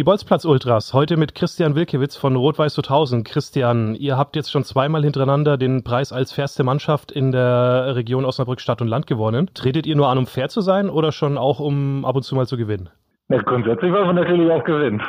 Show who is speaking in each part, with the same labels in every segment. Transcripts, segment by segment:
Speaker 1: Die Bolzplatz-Ultras, heute mit Christian Wilkewitz von Rot-Weiß 2000. Christian, ihr habt jetzt schon zweimal hintereinander den Preis als fairste Mannschaft in der Region Osnabrück Stadt und Land gewonnen. Tretet ihr nur an, um fair zu sein oder schon auch, um ab und zu mal zu gewinnen?
Speaker 2: Ja, grundsätzlich wollen wir natürlich auch gewinnen.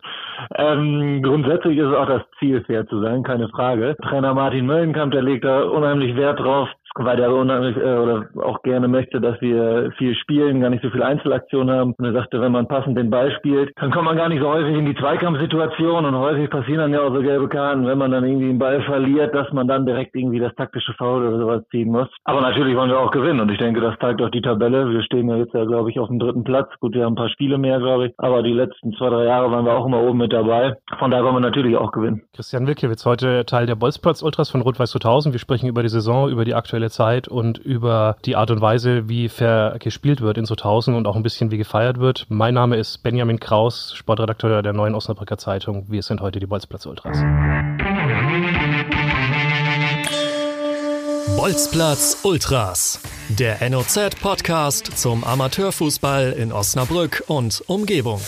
Speaker 2: ähm, grundsätzlich ist auch das Ziel, fair zu sein, keine Frage. Trainer Martin Möllenkamp, der legt da unheimlich Wert drauf, weil der unheimlich äh, oder auch gerne möchte, dass wir viel spielen, gar nicht so viel Einzelaktionen haben. Und er sagte, wenn man passend den Ball spielt, dann kommt man gar nicht so häufig in die Zweikampfsituation und häufig passieren dann ja auch so gelbe Karten, wenn man dann irgendwie den Ball verliert, dass man dann direkt irgendwie das taktische Foul oder sowas ziehen muss. Aber natürlich wollen wir auch gewinnen und ich denke, das zeigt auch die Tabelle. Wir stehen ja jetzt ja, glaube ich, auf dem dritten Platz. Gut, wir haben ein paar Spiele mehr, glaube ich, aber die letzten zwei, drei Jahre waren wir auch immer oben mit dabei. Von daher wollen wir natürlich auch gewinnen.
Speaker 1: Christian Wilkewitz, heute Teil der Bolzplatz Ultras von Rot-Weiß 2000. Wir sprechen über die Saison, über die aktuelle Zeit und über die Art und Weise, wie fair gespielt wird in so Tausend und auch ein bisschen wie gefeiert wird. Mein Name ist Benjamin Kraus, Sportredakteur der Neuen Osnabrücker Zeitung. Wir sind heute die Bolzplatz Ultras.
Speaker 3: Bolzplatz Ultras, der NOZ-Podcast zum Amateurfußball in Osnabrück und Umgebung.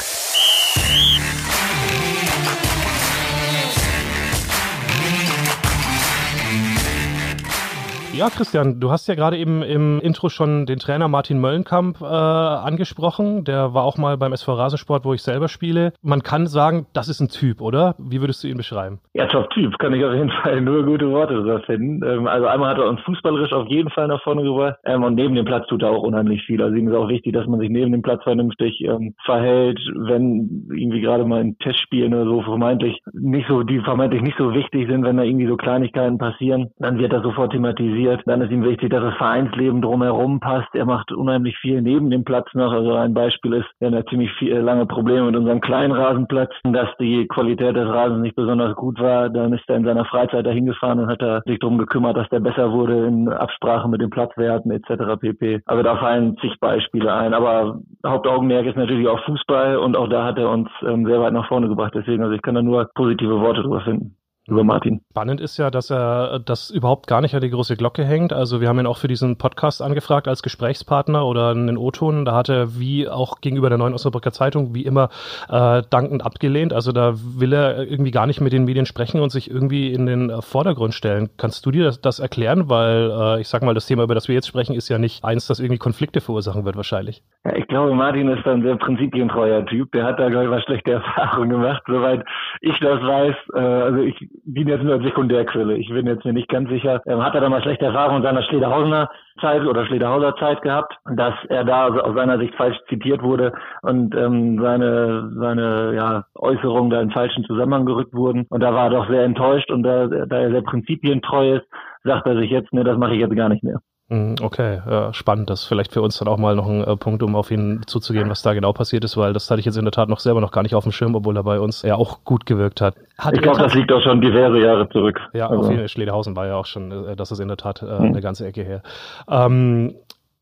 Speaker 1: Ja, Christian, du hast ja gerade eben im Intro schon den Trainer Martin Möllenkamp äh, angesprochen. Der war auch mal beim SV Rasensport, wo ich selber spiele. Man kann sagen, das ist ein Typ, oder? Wie würdest du ihn beschreiben?
Speaker 2: Ja, Top-Typ, kann ich auf jeden Fall nur gute Worte drüber finden. Ähm, also einmal hat er uns fußballerisch auf jeden Fall nach vorne gebracht ähm, und neben dem Platz tut er auch unheimlich viel. Also ihm ist auch wichtig, dass man sich neben dem Platz vernünftig ähm, verhält, wenn irgendwie gerade mal ein Testspiel oder so vermeintlich nicht so, die vermeintlich nicht so wichtig sind, wenn da irgendwie so Kleinigkeiten passieren, dann wird er sofort thematisiert organisiert. Dann ist ihm wichtig, dass das Vereinsleben drumherum passt. Er macht unheimlich viel neben dem Platz noch. Also ein Beispiel ist, wir haben ja ziemlich viel, äh, lange Probleme mit unserem kleinen Rasenplatz, dass die Qualität des Rasens nicht besonders gut war. Dann ist er in seiner Freizeit dahin gefahren und hat er sich darum gekümmert, dass der besser wurde in Absprache mit den Platzwerten etc. pp. Also da fallen zig Beispiele ein. Aber Hauptaugenmerk ist natürlich auch Fußball und auch da hat er uns ähm, sehr weit nach vorne gebracht. Deswegen, also ich kann da nur positive Worte drüber finden über Martin.
Speaker 1: Spannend ist ja, dass er das überhaupt gar nicht an die große Glocke hängt. Also wir haben ihn auch für diesen Podcast angefragt als Gesprächspartner oder einen O-Ton. Da hat er wie auch gegenüber der Neuen Osnabrücker Zeitung wie immer äh, dankend abgelehnt. Also da will er irgendwie gar nicht mit den Medien sprechen und sich irgendwie in den Vordergrund stellen. Kannst du dir das, das erklären? Weil äh, ich sag mal, das Thema, über das wir jetzt sprechen, ist ja nicht eins, das irgendwie Konflikte verursachen wird wahrscheinlich.
Speaker 2: Ja, ich glaube, Martin ist ein sehr prinzipientreuer Typ. Der hat da, glaube ich, was schlechte Erfahrungen gemacht. Soweit ich das weiß, äh, also ich bin jetzt nur als Sekundärquelle. Ich bin jetzt mir nicht ganz sicher. Ähm, hat er da mal schlechte Erfahrungen in seiner Schlederhausener Zeit oder Schlederhauser Zeit gehabt, dass er da also aus seiner Sicht falsch zitiert wurde und ähm, seine seine ja, Äußerungen da in falschen Zusammenhang gerückt wurden. Und da war er doch sehr enttäuscht und da, da er sehr prinzipientreu ist, sagt er sich jetzt, ne, das mache ich jetzt gar nicht mehr.
Speaker 1: Mhm, okay, ja, spannend. Das ist vielleicht für uns dann auch mal noch ein äh, Punkt, um auf ihn zuzugehen, was da genau passiert ist, weil das hatte ich jetzt in der Tat noch selber noch gar nicht auf dem Schirm, obwohl er bei uns ja auch gut gewirkt hat. hat
Speaker 2: ich glaube, das liegt auch schon diverse Jahre zurück.
Speaker 1: Ja, also. auf jeden Fall. Schlederhausen war ja auch schon, äh, das ist in der Tat äh, mhm. eine ganze Ecke her. Ähm,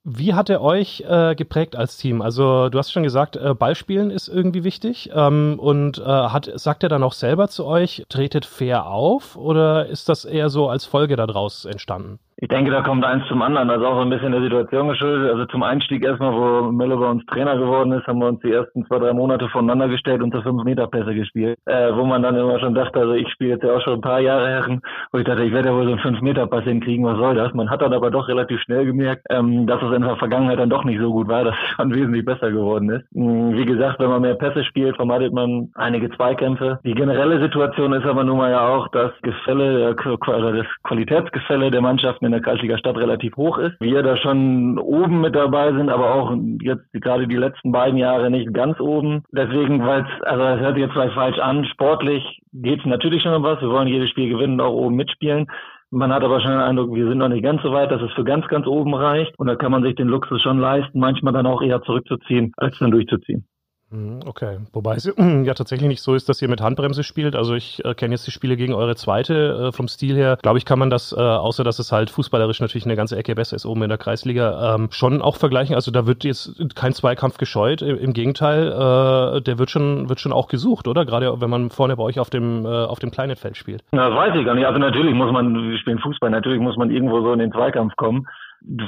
Speaker 1: wie hat er euch äh, geprägt als Team? Also du hast schon gesagt, äh, Ballspielen ist irgendwie wichtig. Ähm, und äh, hat, sagt er dann auch selber zu euch, tretet fair auf oder ist das eher so als Folge daraus entstanden?
Speaker 2: Ich denke, da kommt eins zum anderen. Also auch so ein bisschen der Situation geschuldet. Also zum Einstieg erstmal, wo Möller bei uns Trainer geworden ist, haben wir uns die ersten zwei, drei Monate voneinander gestellt und zu fünf Meter Pässe gespielt. Äh, wo man dann immer schon dachte, also ich spiele jetzt ja auch schon ein paar Jahre Herren, wo ich dachte, ich werde ja wohl so einen fünf Meter Pass hinkriegen, was soll das? Man hat dann aber doch relativ schnell gemerkt, ähm, dass es in der Vergangenheit dann doch nicht so gut war, dass es schon wesentlich besser geworden ist. Ähm, wie gesagt, wenn man mehr Pässe spielt, vermeidet man einige Zweikämpfe. Die generelle Situation ist aber nun mal ja auch, dass Gefälle, oder das Qualitätsgefälle der Mannschaften in der Kreisliga Stadt relativ hoch ist. Wir da schon oben mit dabei sind, aber auch jetzt gerade die letzten beiden Jahre nicht ganz oben. Deswegen, weil es, also das hört sich jetzt vielleicht falsch an, sportlich geht es natürlich schon um was. Wir wollen jedes Spiel gewinnen und auch oben mitspielen. Man hat aber schon den Eindruck, wir sind noch nicht ganz so weit, dass es für ganz, ganz oben reicht. Und da kann man sich den Luxus schon leisten, manchmal dann auch eher zurückzuziehen, als dann durchzuziehen.
Speaker 1: Mhm, okay, wobei es ja tatsächlich nicht so ist, dass ihr mit Handbremse spielt. Also ich äh, kenne jetzt die Spiele gegen eure zweite. Äh, vom Stil her, glaube ich, kann man das, äh, außer dass es halt fußballerisch natürlich eine ganze Ecke besser ist oben in der Kreisliga, ähm, schon auch vergleichen. Also da wird jetzt kein Zweikampf gescheut. Im, im Gegenteil, äh, der wird schon, wird schon auch gesucht, oder? Gerade wenn man vorne bei euch auf dem, äh, auf dem kleinen Feld spielt.
Speaker 2: Na, das weiß ich gar nicht. Also natürlich muss man, wir spielen Fußball, natürlich muss man irgendwo so in den Zweikampf kommen.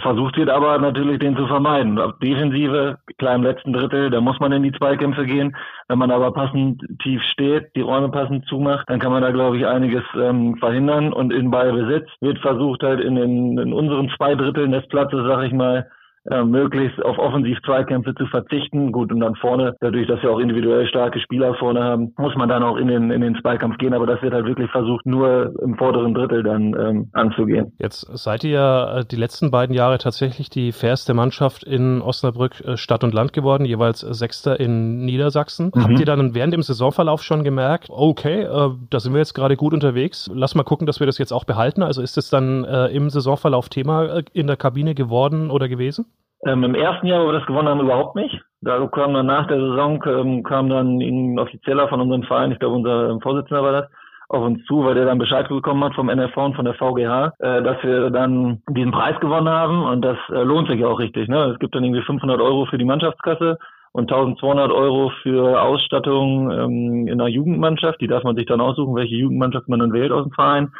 Speaker 2: Versucht wird aber natürlich, den zu vermeiden. Defensive, klar im letzten Drittel, da muss man in die Zweikämpfe gehen. Wenn man aber passend tief steht, die Räume passend zumacht, dann kann man da, glaube ich, einiges ähm, verhindern. Und in Ballbesitz wird versucht halt in, den, in unseren zwei Dritteln des Platzes, sag ich mal, äh, möglichst auf Offensiv-Zweikämpfe zu verzichten. Gut, und dann vorne, dadurch, dass wir auch individuell starke Spieler vorne haben, muss man dann auch in den, in den Zweikampf gehen. Aber das wird halt wirklich versucht, nur im vorderen Drittel dann ähm, anzugehen.
Speaker 1: Jetzt seid ihr ja äh, die letzten beiden Jahre tatsächlich die fairste Mannschaft in Osnabrück äh, Stadt und Land geworden, jeweils Sechster in Niedersachsen. Mhm. Habt ihr dann während dem Saisonverlauf schon gemerkt, okay, äh, da sind wir jetzt gerade gut unterwegs, lass mal gucken, dass wir das jetzt auch behalten? Also ist es dann äh, im Saisonverlauf Thema in der Kabine geworden oder gewesen?
Speaker 2: Ähm, Im ersten Jahr, wo wir das gewonnen haben, überhaupt nicht. Da kam dann nach der Saison, ähm, kam dann ein Offizieller von unserem Verein, ich glaube unser ähm, Vorsitzender war das, auf uns zu, weil der dann Bescheid bekommen hat vom NFV und von der VGH, äh, dass wir dann diesen Preis gewonnen haben und das äh, lohnt sich auch richtig. Ne? Es gibt dann irgendwie 500 Euro für die Mannschaftskasse und 1200 Euro für Ausstattung ähm, in einer Jugendmannschaft. Die darf man sich dann aussuchen, welche Jugendmannschaft man dann wählt aus dem Verein.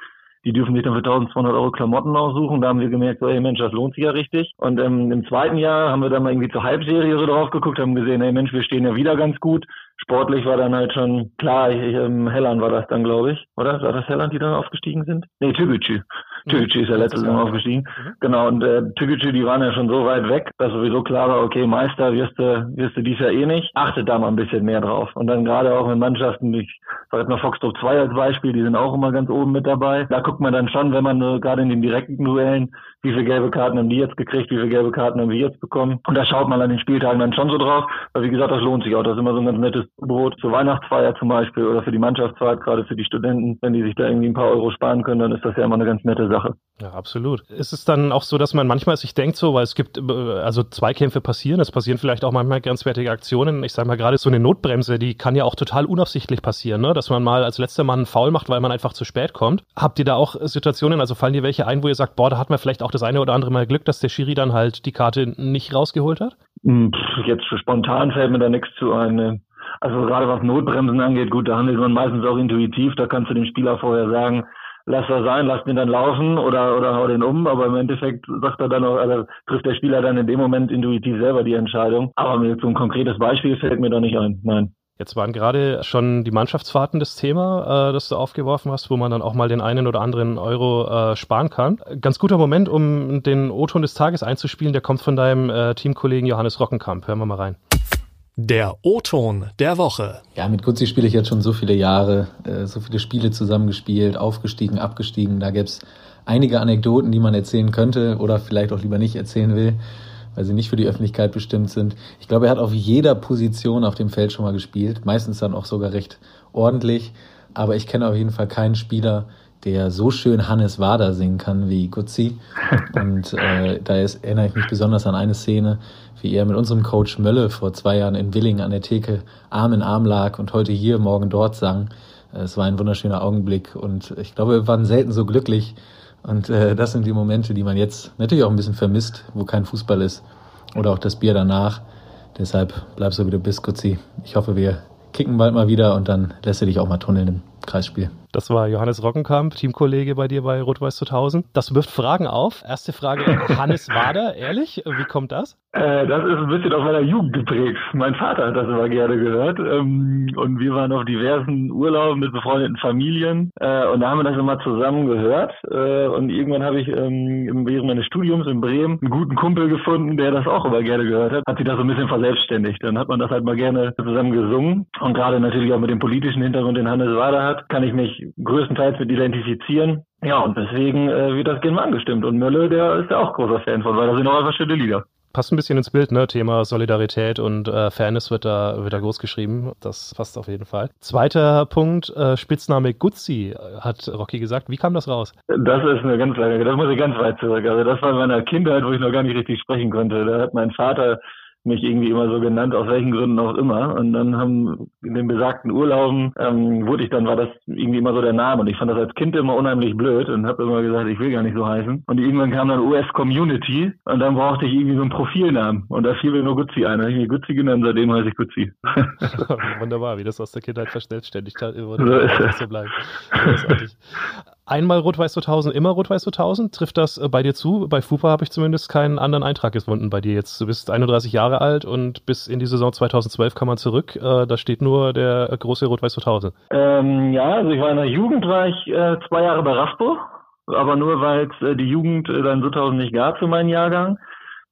Speaker 2: Die dürfen sich dann für 1200 Euro Klamotten aussuchen. Da haben wir gemerkt, so, hey Mensch, das lohnt sich ja richtig. Und ähm, im zweiten Jahr haben wir dann mal irgendwie zur Halbserie so drauf geguckt, haben gesehen, hey Mensch, wir stehen ja wieder ganz gut. Sportlich war dann halt schon klar, ich, ich, ähm, Helland war das dann, glaube ich. Oder? War das Helland, die dann aufgestiegen sind? Nee, Tügücü. Tügücü ist ja letztes Jahr aufgestiegen. Mhm. Genau, und äh, Tügücü, die waren ja schon so weit weg, dass sowieso klar war, okay, Meister wirst du, wirst du dies Jahr eh nicht. Achtet da mal ein bisschen mehr drauf. Und dann gerade auch mit Mannschaften, ich sag jetzt mal Foxtrot 2 als Beispiel, die sind auch immer ganz oben mit dabei. Da guckt man dann schon, wenn man äh, gerade in den direkten Duellen, wie viele gelbe Karten haben die jetzt gekriegt, wie viele gelbe Karten haben wir jetzt bekommen. Und da schaut man an den Spieltagen dann schon so drauf, weil wie gesagt, das lohnt sich auch. Das ist immer so ein ganz nettes Brot zur Weihnachtsfeier zum Beispiel oder für die Mannschaftsfahrt, gerade für die Studenten. Wenn die sich da irgendwie ein paar Euro sparen können, dann ist das ja immer eine ganz nette Sache.
Speaker 1: Ja, absolut. Ist es dann auch so, dass man manchmal sich denkt so, weil es gibt, äh, also Zweikämpfe passieren, es passieren vielleicht auch manchmal grenzwertige Aktionen. Ich sage mal gerade so eine Notbremse, die kann ja auch total unabsichtlich passieren, ne? dass man mal als letzter Mann einen Foul macht, weil man einfach zu spät kommt. Habt ihr da auch Situationen, also fallen dir welche ein, wo ihr sagt, boah, da hat man vielleicht auch das eine oder andere Mal Glück, dass der Schiri dann halt die Karte nicht rausgeholt hat?
Speaker 2: Hm, jetzt spontan fällt mir da nichts zu ein. Ne? Also gerade was Notbremsen angeht, gut, da handelt man meistens auch intuitiv. Da kannst du dem Spieler vorher sagen, lass das sein, lass den dann laufen oder, oder hau den um. Aber im Endeffekt sagt er dann auch, also trifft der Spieler dann in dem Moment intuitiv selber die Entscheidung. Aber mir so ein konkretes Beispiel fällt mir da nicht ein. Nein.
Speaker 1: Jetzt waren gerade schon die Mannschaftsfahrten das Thema, äh, das du aufgeworfen hast, wo man dann auch mal den einen oder anderen Euro äh, sparen kann. Ganz guter Moment, um den O-Ton des Tages einzuspielen, der kommt von deinem äh, Teamkollegen Johannes Rockenkamp. Hören wir mal rein.
Speaker 3: Der O-Ton der Woche.
Speaker 4: Ja, mit Gutzi spiele ich jetzt schon so viele Jahre, äh, so viele Spiele zusammengespielt, aufgestiegen, abgestiegen. Da gibt's einige Anekdoten, die man erzählen könnte oder vielleicht auch lieber nicht erzählen will weil sie nicht für die Öffentlichkeit bestimmt sind. Ich glaube, er hat auf jeder Position auf dem Feld schon mal gespielt, meistens dann auch sogar recht ordentlich. Aber ich kenne auf jeden Fall keinen Spieler, der so schön Hannes Wader singen kann wie Gutzi. Und äh, da ist, erinnere ich mich besonders an eine Szene, wie er mit unserem Coach Mölle vor zwei Jahren in Willingen an der Theke Arm in Arm lag und heute hier, morgen dort sang. Es war ein wunderschöner Augenblick und ich glaube, wir waren selten so glücklich, und äh, das sind die Momente, die man jetzt natürlich auch ein bisschen vermisst, wo kein Fußball ist. Oder auch das Bier danach. Deshalb bleib so wie du bist, Kutzi. Ich hoffe, wir kicken bald mal wieder und dann lässt du dich auch mal tunneln im Kreisspiel.
Speaker 1: Das war Johannes Rockenkamp, Teamkollege bei dir bei Rot-Weiß 2000. Das wirft Fragen auf. Erste Frage, Hannes Wader, ehrlich? Wie kommt das?
Speaker 2: Äh, das ist ein bisschen aus meiner Jugend geprägt. Mein Vater hat das immer gerne gehört. Ähm, und wir waren auf diversen Urlauben mit befreundeten Familien. Äh, und da haben wir das immer zusammen gehört. Äh, und irgendwann habe ich ähm, während meines Studiums in Bremen einen guten Kumpel gefunden, der das auch immer gerne gehört hat. Hat sich das so ein bisschen verselbstständigt. Dann hat man das halt mal gerne zusammen gesungen. Und gerade natürlich auch mit dem politischen Hintergrund, den Hannes Wader hat, kann ich mich größtenteils mit identifizieren. Ja, und deswegen äh, wird das gerne mal angestimmt. Und Mölle, der ist ja auch großer Fan von, weil da sind auch einfach schöne Lieder.
Speaker 1: Passt ein bisschen ins Bild, ne? Thema Solidarität und äh, Fairness wird da, wird da groß geschrieben. Das passt auf jeden Fall. Zweiter Punkt, äh, Spitzname Guzzi, hat Rocky gesagt. Wie kam das raus?
Speaker 2: Das ist eine ganz lange, das muss ich ganz weit zurück. Also das war in meiner Kindheit, wo ich noch gar nicht richtig sprechen konnte. Da hat mein Vater mich irgendwie immer so genannt, aus welchen Gründen auch immer. Und dann haben in den besagten Urlauben ähm, wurde ich dann, war das irgendwie immer so der Name. Und ich fand das als Kind immer unheimlich blöd und habe immer gesagt, ich will gar nicht so heißen. Und irgendwann kam dann US Community und dann brauchte ich irgendwie so einen Profilnamen. Und da fiel mir nur Guzzi ein. Da habe ich mir Guzzi genannt, seitdem heiße ich Guzzi.
Speaker 1: Wunderbar, wie das aus der Kindheit verstellt ständig immer so, so bleibt. Einmal Rot-Weiß 2000, immer Rot-Weiß 2000? Trifft das äh, bei dir zu? Bei FUPA habe ich zumindest keinen anderen Eintrag gefunden bei dir jetzt. Du bist 31 Jahre alt und bis in die Saison 2012 kann man zurück. Äh, da steht nur der große Rot-Weiß 2000.
Speaker 2: Ähm, ja, also ich war in der Jugend, war ich äh, zwei Jahre bei Raspo, aber nur weil es äh, die Jugend äh, dann 2000 nicht gab für meinen Jahrgang.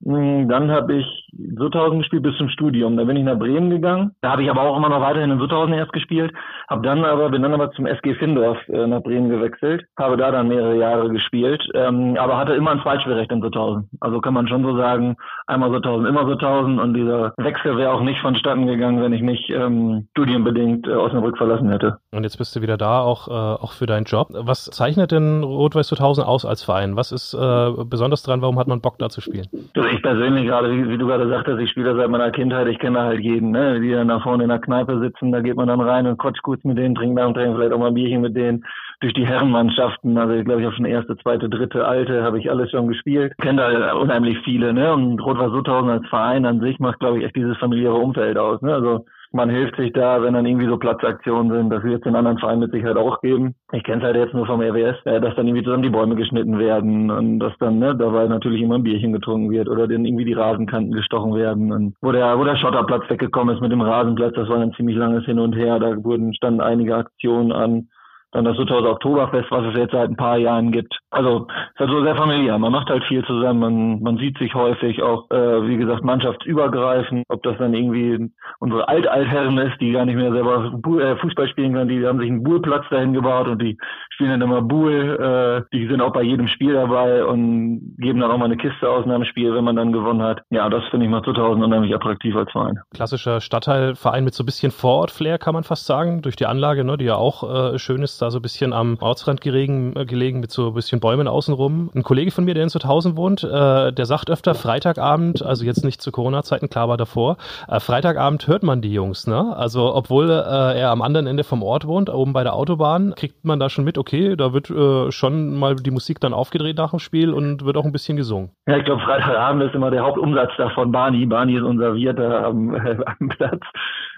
Speaker 2: Hm, dann habe ich Sutthausen gespielt bis zum Studium. Da bin ich nach Bremen gegangen. Da habe ich aber auch immer noch weiterhin in Sutthausen erst gespielt. Hab dann aber bin dann aber zum SG Findorf äh, nach Bremen gewechselt. Habe da dann mehrere Jahre gespielt, ähm, aber hatte immer ein Zweitspielrecht in Sutthausen. Also kann man schon so sagen, einmal Sutthausen, immer Sutthausen und dieser Wechsel wäre auch nicht vonstatten gegangen, wenn ich nicht ähm, studienbedingt äh, Osnabrück verlassen hätte.
Speaker 1: Und jetzt bist du wieder da, auch äh, auch für deinen Job. Was zeichnet denn Rot-Weiß Sutthausen aus als Verein? Was ist äh, besonders dran? Warum hat man Bock da zu spielen?
Speaker 2: Also ich persönlich gerade, wie, wie du gerade sagtest, ich spiele seit meiner Kindheit, ich kenne halt jeden, ne? die dann da vorne in der Kneipe sitzen, da geht man dann rein und quatscht kurz mit denen, trinkt nach dem Training vielleicht auch mal ein Bierchen mit denen, durch die Herrenmannschaften, also ich glaube, ich habe schon erste, zweite, dritte, alte, habe ich alles schon gespielt, kenne da unheimlich viele, ne, und Rot-Weiß Sutthausen als Verein an sich macht, glaube ich, echt dieses familiäre Umfeld aus, ne, also man hilft sich da, wenn dann irgendwie so Platzaktionen sind. Das wird es in anderen Vereinen mit Sicherheit auch geben. Ich kenne es halt jetzt nur vom RWS, äh, dass dann irgendwie zusammen die Bäume geschnitten werden und dass dann ne, dabei natürlich immer ein Bierchen getrunken wird oder dann irgendwie die Rasenkanten gestochen werden. Und wo der, wo der Schotterplatz weggekommen ist mit dem Rasenplatz, das war ein ziemlich langes Hin und Her. Da wurden standen einige Aktionen an dann das Sutthauser Oktoberfest, was es jetzt seit ein paar Jahren gibt. Also ist halt so sehr familiär. Man macht halt viel zusammen, man, man sieht sich häufig auch, äh, wie gesagt, mannschaftsübergreifend. Ob das dann irgendwie unsere Alt-Altherren ist, die gar nicht mehr selber äh, Fußball spielen können, die haben sich einen Buhlplatz dahin gebaut und die spielen dann immer Buhl. Äh, die sind auch bei jedem Spiel dabei und geben dann auch mal eine Kiste aus nach dem Spiel, wenn man dann gewonnen hat. Ja, das finde ich mal 2000 unheimlich attraktiv als Verein.
Speaker 1: Klassischer Stadtteilverein mit so ein bisschen Vorort-Flair, kann man fast sagen, durch die Anlage, ne, die ja auch äh, schön ist da so ein bisschen am Ortsrand gelegen, äh, gelegen mit so ein bisschen Bäumen außenrum. Ein Kollege von mir, der in Zuthausen wohnt, äh, der sagt öfter Freitagabend, also jetzt nicht zu Corona-Zeiten, klar war davor, äh, Freitagabend hört man die Jungs, ne? Also obwohl äh, er am anderen Ende vom Ort wohnt, oben bei der Autobahn, kriegt man da schon mit, okay, da wird äh, schon mal die Musik dann aufgedreht nach dem Spiel und wird auch ein bisschen gesungen.
Speaker 2: Ja, ich glaube, Freitagabend ist immer der Hauptumsatz davon. Barney, Barney ist unser Wirt am, am Platz.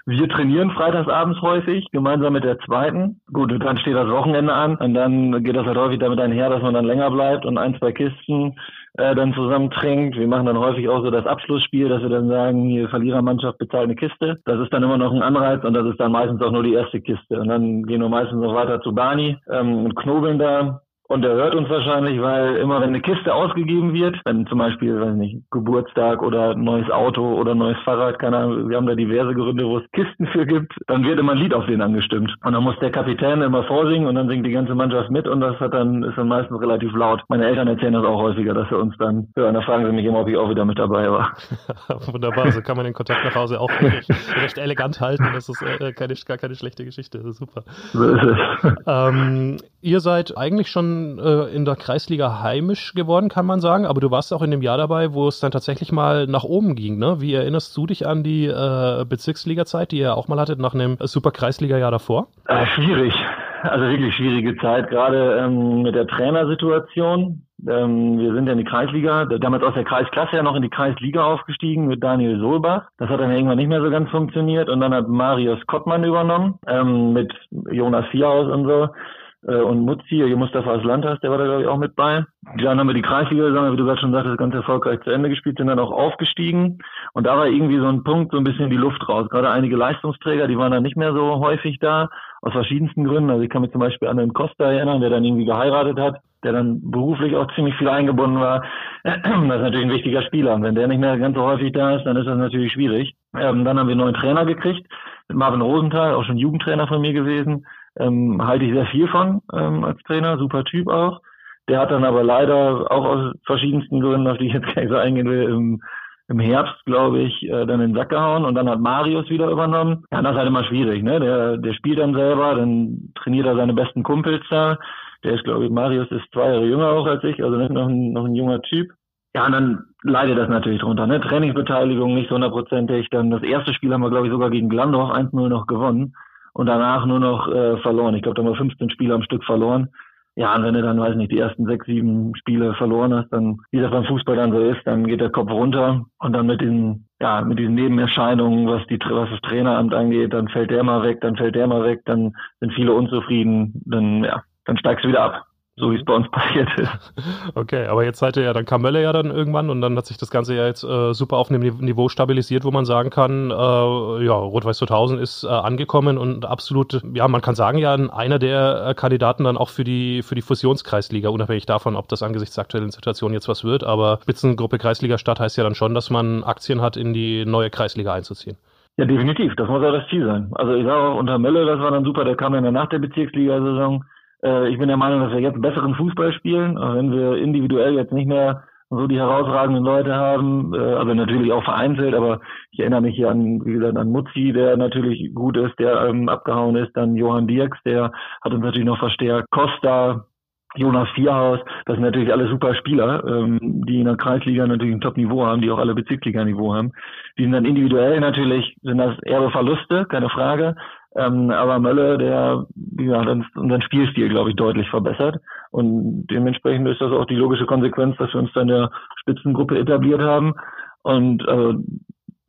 Speaker 2: Wir trainieren freitagsabends häufig, gemeinsam mit der zweiten. Gut, dann steht das Wochenende an und dann geht das halt häufig damit einher, dass man dann länger bleibt und ein, zwei Kisten äh, dann zusammen trinkt. Wir machen dann häufig auch so das Abschlussspiel, dass wir dann sagen, hier Verlierermannschaft bezahlt eine Kiste. Das ist dann immer noch ein Anreiz und das ist dann meistens auch nur die erste Kiste. Und dann gehen wir meistens noch weiter zu Bani ähm, und knobeln da und er hört uns wahrscheinlich, weil immer wenn eine Kiste ausgegeben wird, wenn zum Beispiel, weiß nicht, Geburtstag oder neues Auto oder neues Fahrrad, keine Ahnung, wir haben da diverse Gründe, wo es Kisten für gibt, dann wird immer ein Lied auf den angestimmt. Und dann muss der Kapitän immer vorsingen und dann singt die ganze Mannschaft mit und das hat dann, ist dann meistens relativ laut. Meine Eltern erzählen das auch häufiger, dass sie uns dann hören. Da fragen sie mich immer, ob ich auch wieder mit dabei war.
Speaker 1: Wunderbar, so kann man den Kontakt nach Hause auch recht, recht elegant halten. Das ist äh, keine, gar keine schlechte Geschichte. Das ist super. So ist es. Ähm, ihr seid eigentlich schon äh, in der Kreisliga heimisch geworden, kann man sagen. Aber du warst auch in dem Jahr dabei, wo es dann tatsächlich mal nach oben ging. Ne? Wie erinnerst du dich an die äh, Bezirksliga-Zeit, die ihr auch mal hattet nach einem Super-Kreisliga-Jahr davor?
Speaker 2: Äh, schwierig. Also wirklich schwierige Zeit, gerade ähm, mit der Trainersituation. Ähm, wir sind ja in die Kreisliga, damals aus der Kreisklasse ja noch in die Kreisliga aufgestiegen mit Daniel Solbach. Das hat dann irgendwann nicht mehr so ganz funktioniert und dann hat Marius Kottmann übernommen ähm, mit Jonas Vierhaus und so und Mutzi, hier Mustafa Aslantas, der war da glaube ich auch mit bei. Dann haben wir die Kreisliga, wie du gerade schon sagtest, ganz erfolgreich zu Ende gespielt, sind dann auch aufgestiegen. Und da war irgendwie so ein Punkt, so ein bisschen die Luft raus. Gerade einige Leistungsträger, die waren dann nicht mehr so häufig da, aus verschiedensten Gründen. Also ich kann mich zum Beispiel an den Costa erinnern, der dann irgendwie geheiratet hat, der dann beruflich auch ziemlich viel eingebunden war. Das ist natürlich ein wichtiger Spieler. Und wenn der nicht mehr ganz so häufig da ist, dann ist das natürlich schwierig. Ähm, dann haben wir einen neuen Trainer gekriegt, mit Marvin Rosenthal, auch schon Jugendtrainer von mir gewesen ähm, halte ich sehr viel von ähm, als Trainer, super Typ auch. Der hat dann aber leider auch aus verschiedensten Gründen, auf die ich jetzt gar nicht so eingehen will, im, im Herbst, glaube ich, äh, dann in den Sack gehauen und dann hat Marius wieder übernommen. Ja, das ist halt immer schwierig, ne? Der, der spielt dann selber, dann trainiert er seine besten Kumpels da. Der ist, glaube ich, Marius ist zwei Jahre jünger auch als ich, also noch ein, noch ein junger Typ. Ja, und dann leidet das natürlich drunter, ne? Trainingsbeteiligung nicht hundertprozentig. Dann das erste Spiel haben wir, glaube ich, sogar gegen Glandorf 1-0 noch gewonnen und danach nur noch äh, verloren. Ich glaube, da haben wir 15 Spiele am Stück verloren. Ja, und wenn du dann, weiß nicht, die ersten sechs, sieben Spiele verloren hast, dann, wie das beim Fußball dann so ist, dann geht der Kopf runter und dann mit diesen, ja, mit diesen Nebenerscheinungen, was die, was das Traineramt angeht, dann fällt der mal weg, dann fällt der mal weg, dann sind viele unzufrieden, dann, ja, dann steigst du wieder ab. So wie es bei uns passiert ist.
Speaker 1: Okay, aber jetzt seid ihr ja, dann kam Mölle ja dann irgendwann und dann hat sich das Ganze ja jetzt äh, super auf einem Niveau stabilisiert, wo man sagen kann, äh, ja, Rot-Weiß 2000 ist äh, angekommen und absolut, ja, man kann sagen, ja, einer der äh, Kandidaten dann auch für die, für die Fusionskreisliga, unabhängig davon, ob das angesichts der aktuellen Situation jetzt was wird, aber Spitzengruppe Kreisliga Stadt heißt ja dann schon, dass man Aktien hat, in die neue Kreisliga einzuziehen.
Speaker 2: Ja, definitiv. Das muss auch das Ziel sein. Also ich sage auch unter Mölle, das war dann super, der kam ja nach der Bezirksliga-Saison äh, ich bin der Meinung, dass wir jetzt besseren Fußball spielen, auch wenn wir individuell jetzt nicht mehr so die herausragenden Leute haben, äh, also natürlich auch vereinzelt, aber ich erinnere mich hier an, wie gesagt, an Mutzi, der natürlich gut ist, der ähm, abgehauen ist, dann Johann Dirks, der hat uns natürlich noch verstärkt, Costa, Jonas Vierhaus, das sind natürlich alle super Spieler, ähm, die in der Kreisliga natürlich ein Top-Niveau haben, die auch alle Bezirksliga-Niveau haben. Die sind dann individuell natürlich, sind das eher Verluste, keine Frage. Ähm, aber Mölle, der ja, unseren Spielstil, glaube ich, deutlich verbessert. Und dementsprechend ist das auch die logische Konsequenz, dass wir uns dann in der Spitzengruppe etabliert haben. Und äh,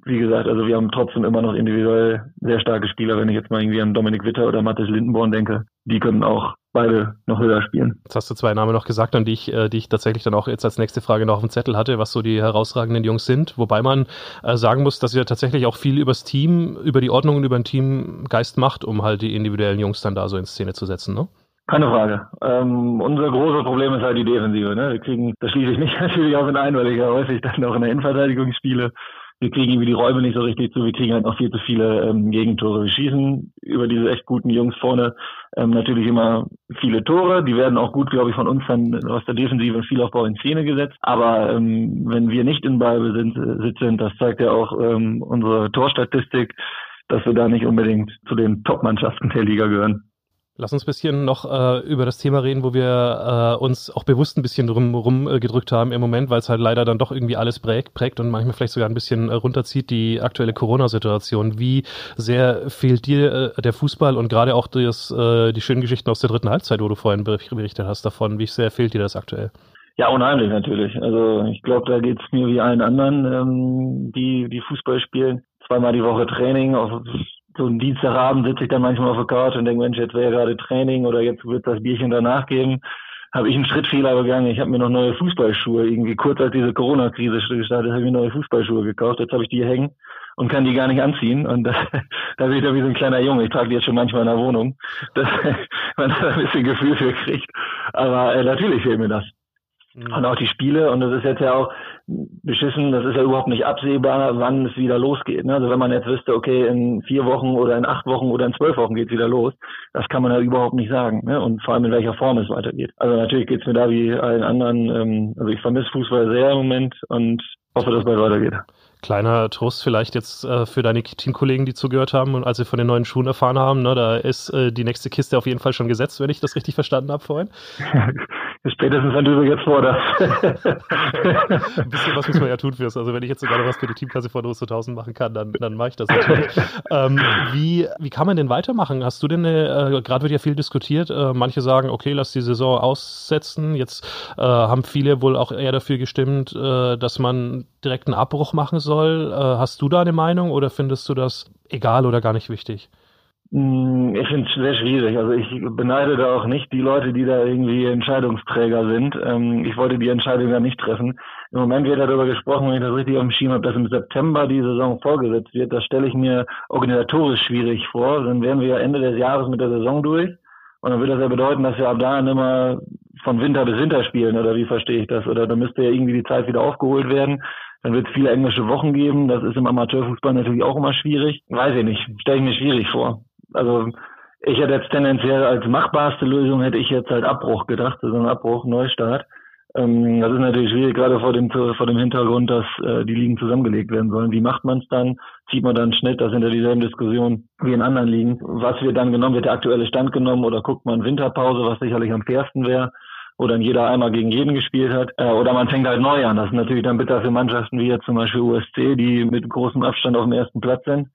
Speaker 2: wie gesagt, also wir haben trotzdem immer noch individuell sehr starke Spieler. Wenn ich jetzt mal irgendwie an Dominik Witter oder Mathis Lindenborn denke, die können auch beide noch höher spielen.
Speaker 1: Jetzt hast du zwei Namen noch gesagt, an die ich, äh, die ich tatsächlich dann auch jetzt als nächste Frage noch auf dem Zettel hatte, was so die herausragenden Jungs sind. Wobei man äh, sagen muss, dass ihr tatsächlich auch viel übers Team, über die Ordnung und über den Teamgeist macht, um halt die individuellen Jungs dann da so in Szene zu setzen, ne?
Speaker 2: Keine Frage. Ähm, unser großes Problem ist halt die Defensive. Ne? Wir kriegen, das schließe ich nicht natürlich auch in ein, weil ich ja häufig dann auch in der Innenverteidigung spiele wir kriegen irgendwie die Räume nicht so richtig zu, wir kriegen halt noch viel zu viele ähm, Gegentore. Wir schießen über diese echt guten Jungs vorne ähm, natürlich immer viele Tore. Die werden auch gut, glaube ich, von uns dann aus der Defensive und Spielaufbau in Szene gesetzt. Aber ähm, wenn wir nicht in Ballbesitz sind, das zeigt ja auch ähm, unsere Torstatistik, dass wir da nicht unbedingt zu den Top-Mannschaften der Liga gehören.
Speaker 1: Lass uns ein bisschen noch äh, über das Thema reden, wo wir äh, uns auch bewusst ein bisschen drum rum äh, gedrückt haben im Moment, weil es halt leider dann doch irgendwie alles prägt, prägt und manchmal vielleicht sogar ein bisschen äh, runterzieht, die aktuelle Corona-Situation. Wie sehr fehlt dir äh, der Fußball und gerade auch das, äh, die schönen Geschichten aus der dritten Halbzeit, wo du vorhin berichtet hast davon, wie sehr fehlt dir das aktuell?
Speaker 2: Ja, unheimlich natürlich. Also ich glaube, da geht es mir wie allen anderen, ähm, die, die Fußball spielen. Zweimal die Woche Training, auf so einen Dienstagabend sitze ich dann manchmal auf der Couch und denke, Mensch, jetzt wäre ja gerade Training oder jetzt wird das Bierchen danach geben. Habe ich einen Schrittfehler begangen. Ich habe mir noch neue Fußballschuhe, irgendwie kurz als diese Corona-Krise gestartet, habe ich mir neue Fußballschuhe gekauft. Jetzt habe ich die hängen und kann die gar nicht anziehen. Und da, bin ich da wie so ein kleiner Junge. Ich trage die jetzt schon manchmal in der Wohnung, dass man da ein bisschen Gefühl für kriegt. Aber äh, natürlich fehlt mir das. Mhm. Und auch die Spiele, und das ist jetzt ja auch beschissen, das ist ja überhaupt nicht absehbar, wann es wieder losgeht. Ne? Also wenn man jetzt wüsste, okay, in vier Wochen oder in acht Wochen oder in zwölf Wochen geht es wieder los, das kann man ja überhaupt nicht sagen. Ne? Und vor allem in welcher Form es weitergeht. Also natürlich geht es mir da wie allen anderen, ähm, also ich vermisse Fußball sehr im Moment und hoffe, dass es bald weitergeht.
Speaker 1: Kleiner Trost vielleicht jetzt äh, für deine Teamkollegen, die zugehört haben und als sie von den neuen Schuhen erfahren haben, ne, da ist äh, die nächste Kiste auf jeden Fall schon gesetzt, wenn ich das richtig verstanden habe vorhin.
Speaker 2: Spätestens, wenn du jetzt forderst.
Speaker 1: Ein bisschen was muss man ja tun fürs. Also wenn ich jetzt noch was für die Teamkasse von Russo 1000 machen kann, dann, dann mache ich das natürlich. ähm, wie, wie kann man denn weitermachen? Hast du denn, äh, gerade wird ja viel diskutiert, äh, manche sagen, okay, lass die Saison aussetzen. Jetzt äh, haben viele wohl auch eher dafür gestimmt, äh, dass man direkt einen Abbruch machen soll. Äh, hast du da eine Meinung oder findest du das egal oder gar nicht wichtig?
Speaker 2: Hm, ich finde es sehr schwierig. Also ich beneide da auch nicht die Leute, die da irgendwie Entscheidungsträger sind. Ähm, ich wollte die Entscheidung ja nicht treffen. Im Moment wird darüber gesprochen, wenn ich das richtig auf dem Schirm habe, dass im September die Saison vorgesetzt wird. Das stelle ich mir organisatorisch schwierig vor. Dann wären wir ja Ende des Jahres mit der Saison durch. Und dann würde das ja bedeuten, dass wir ab da immer von Winter bis Winter spielen, oder wie verstehe ich das? Oder dann müsste ja irgendwie die Zeit wieder aufgeholt werden. Dann wird es viele englische Wochen geben. Das ist im Amateurfußball natürlich auch immer schwierig. Weiß ich nicht. Stelle ich mir schwierig vor also ich hätte jetzt tendenziell als machbarste Lösung hätte ich jetzt halt Abbruch gedacht, also ein Abbruch, Neustart. Ähm, das ist natürlich schwierig, gerade vor dem, vor dem Hintergrund, dass äh, die Ligen zusammengelegt werden sollen. Wie macht man es dann? Zieht man dann Schnitt? Das sind ja dieselben Diskussionen wie in anderen Ligen. Was wird dann genommen? Wird der aktuelle Stand genommen oder guckt man Winterpause, was sicherlich am fairsten wäre? wo dann jeder einmal gegen jeden gespielt hat. Äh, oder man fängt halt neu an. Das ist natürlich dann bitter für Mannschaften wie jetzt zum Beispiel USC, die mit großem Abstand auf dem ersten Platz sind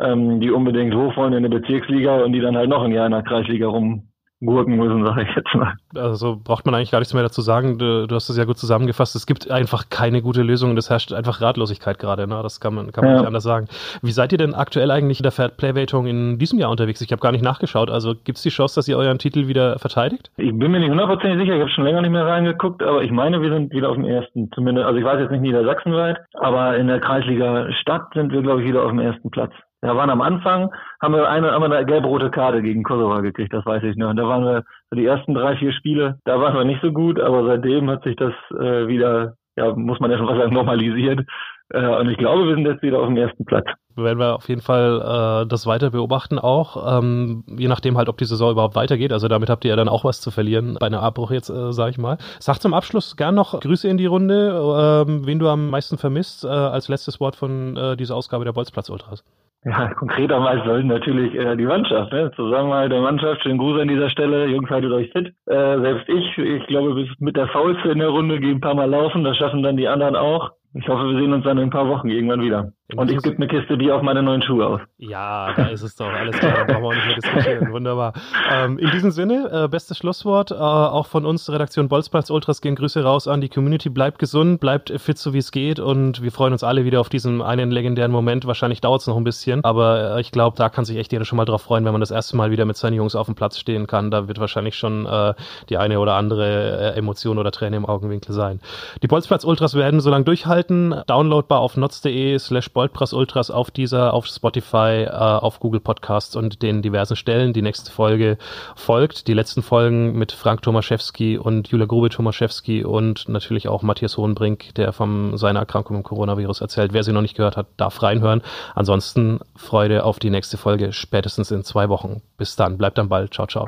Speaker 2: ähm, die unbedingt hoch wollen in der Bezirksliga und die dann halt noch ein Jahr in der Kreisliga rumgehen gurken müssen, sage ich jetzt mal.
Speaker 1: Also braucht man eigentlich gar nichts mehr dazu sagen. Du, du hast es ja gut zusammengefasst. Es gibt einfach keine gute Lösung und es herrscht einfach Ratlosigkeit gerade. Ne? Das kann man, kann man ja. nicht anders sagen. Wie seid ihr denn aktuell eigentlich in der Fair Play-Wertung in diesem Jahr unterwegs? Ich habe gar nicht nachgeschaut. Also gibt es die Chance, dass ihr euren Titel wieder verteidigt?
Speaker 2: Ich bin mir nicht hundertprozentig sicher. Ich habe schon länger nicht mehr reingeguckt, aber ich meine, wir sind wieder auf dem ersten. Zumindest, also ich weiß jetzt nicht niedersachsenweit, aber in der Kreisliga Stadt sind wir, glaube ich, wieder auf dem ersten Platz. Da waren am Anfang, haben wir eine, eine gelb-rote Karte gegen Kosovo gekriegt, das weiß ich noch. Und da waren wir die ersten drei, vier Spiele, da waren wir nicht so gut, aber seitdem hat sich das äh, wieder, ja, muss man ja schon was sagen, normalisiert. Äh, und ich glaube, wir sind jetzt wieder auf dem ersten Platz.
Speaker 1: Werden wir auf jeden Fall äh, das weiter beobachten auch, ähm, je nachdem halt, ob die Saison überhaupt weitergeht. Also damit habt ihr ja dann auch was zu verlieren bei einer Abbruch jetzt, äh, sage ich mal. Sag zum Abschluss gern noch Grüße in die Runde, äh, wen du am meisten vermisst, äh, als letztes Wort von äh, dieser Ausgabe der Bolzplatz Ultras.
Speaker 2: Ja, konkreterweise natürlich äh, die Mannschaft. Ne? Zusammenhalt der Mannschaft, schönen Gruß an dieser Stelle. Jungs, haltet euch fit. Äh, selbst ich, ich glaube, bis mit der Faulste in der Runde gehen ein paar Mal laufen. Das schaffen dann die anderen auch. Ich hoffe, wir sehen uns dann in ein paar Wochen irgendwann wieder. Und ich gebe eine Kiste Bier auf meine neuen Schuhe aus.
Speaker 1: Ja, da ist es doch. Alles klar, da brauchen wir auch nicht mehr diskutieren. Wunderbar. Ähm, in diesem Sinne, äh, bestes Schlusswort. Äh, auch von uns, Redaktion Bolzplatz Ultras, gehen Grüße raus an die Community. Bleibt gesund, bleibt fit, so wie es geht. Und wir freuen uns alle wieder auf diesen einen legendären Moment. Wahrscheinlich dauert es noch ein bisschen. Aber äh, ich glaube, da kann sich echt jeder schon mal drauf freuen, wenn man das erste Mal wieder mit seinen Jungs auf dem Platz stehen kann. Da wird wahrscheinlich schon äh, die eine oder andere äh, Emotion oder Träne im Augenwinkel sein. Die Bolzplatz Ultras werden so lange durchhalten. Downloadbar auf notz.de slash Boltplatz Ultras auf dieser, auf Spotify, äh, auf Google Podcasts und den diversen Stellen. Die nächste Folge folgt. Die letzten Folgen mit Frank Tomaszewski und Julia Grube Tomaszewski und natürlich auch Matthias Hohenbrink, der von seiner Erkrankung im Coronavirus erzählt. Wer sie noch nicht gehört hat, darf reinhören. Ansonsten Freude auf die nächste Folge spätestens in zwei Wochen. Bis dann. Bleibt am Ball. Ciao, ciao.